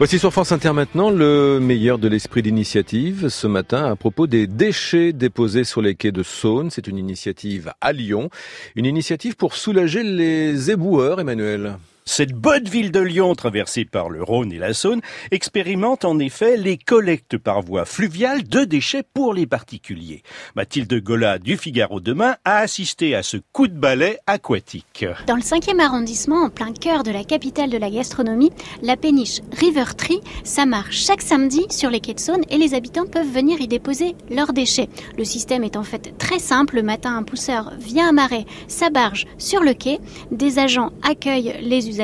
Voici sur France Inter maintenant le meilleur de l'esprit d'initiative ce matin à propos des déchets déposés sur les quais de Saône. C'est une initiative à Lyon, une initiative pour soulager les éboueurs, Emmanuel. Cette bonne ville de Lyon, traversée par le Rhône et la Saône, expérimente en effet les collectes par voie fluviale de déchets pour les particuliers. Mathilde Gola du Figaro Demain a assisté à ce coup de balai aquatique. Dans le 5e arrondissement, en plein cœur de la capitale de la gastronomie, la péniche River Tree, ça marche chaque samedi sur les quais de Saône et les habitants peuvent venir y déposer leurs déchets. Le système est en fait très simple. Le matin, un pousseur vient amarrer sa barge sur le quai. Des agents accueillent les usagers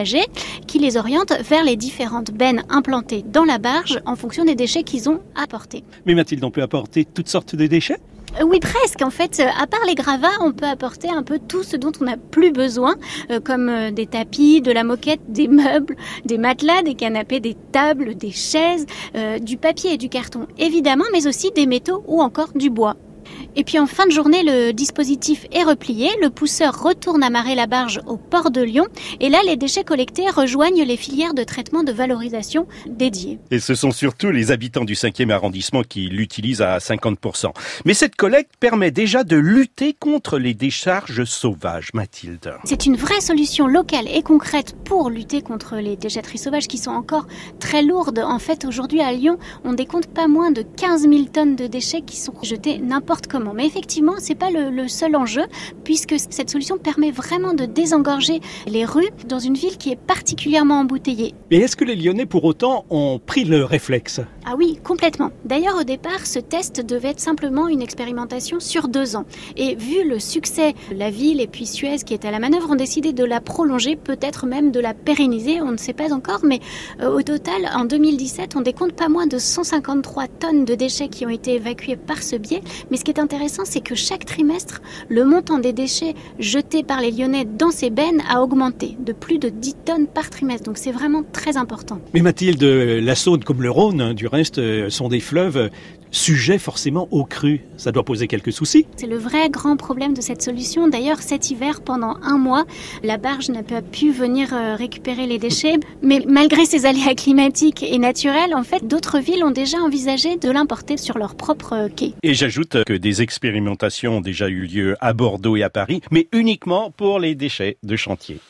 qui les orientent vers les différentes bennes implantées dans la barge en fonction des déchets qu'ils ont apportés. Mais Mathilde, on peut apporter toutes sortes de déchets? Euh, oui, presque. En fait, euh, à part les gravats, on peut apporter un peu tout ce dont on n'a plus besoin, euh, comme des tapis, de la moquette, des meubles, des matelas, des canapés, des tables, des chaises, du papier et du carton, évidemment, mais aussi des métaux ou encore du bois. Et puis en fin de journée, le dispositif est replié, le pousseur retourne amarrer la barge au port de Lyon, et là, les déchets collectés rejoignent les filières de traitement de valorisation dédiées. Et ce sont surtout les habitants du 5e arrondissement qui l'utilisent à 50%. Mais cette collecte permet déjà de lutter contre les décharges sauvages, Mathilde. C'est une vraie solution locale et concrète pour lutter contre les déchetteries sauvages qui sont encore très lourdes. En fait, aujourd'hui à Lyon, on décompte pas moins de 15 000 tonnes de déchets qui sont jetés n'importe comment. Mais effectivement, c'est pas le, seul enjeu, puisque cette solution permet vraiment de désengorger les rues dans une ville qui est particulièrement embouteillée. Et est-ce que les Lyonnais, pour autant, ont pris le réflexe? Ah oui, complètement. D'ailleurs, au départ, ce test devait être simplement une expérimentation sur deux ans. Et vu le succès la ville et puis Suez qui est à la manœuvre, ont décidé de la prolonger, peut-être même de la pérenniser, on ne sait pas encore, mais euh, au total, en 2017, on décompte pas moins de 153 tonnes de déchets qui ont été évacués par ce biais. Mais ce qui est intéressant, c'est que chaque trimestre, le montant des déchets jetés par les Lyonnais dans ces bennes a augmenté de plus de 10 tonnes par trimestre. Donc c'est vraiment très important. Mais Mathilde, la Saône comme le Rhône, hein, du reste, euh, sont des fleuves sujets forcément au cru. Ça doit poser quelques soucis. C'est le vrai grand problème de cette solution. D'ailleurs, cet hiver, pendant un mois, la barge n'a pas pu venir euh, récupérer les déchets. Mais malgré ces aléas climatiques et naturels, en fait, d'autres villes ont déjà envisagé de l'importer sur leur propre quai. Et j'ajoute que des expérimentations ont déjà eu lieu à Bordeaux et à Paris, mais uniquement pour les déchets de chantier.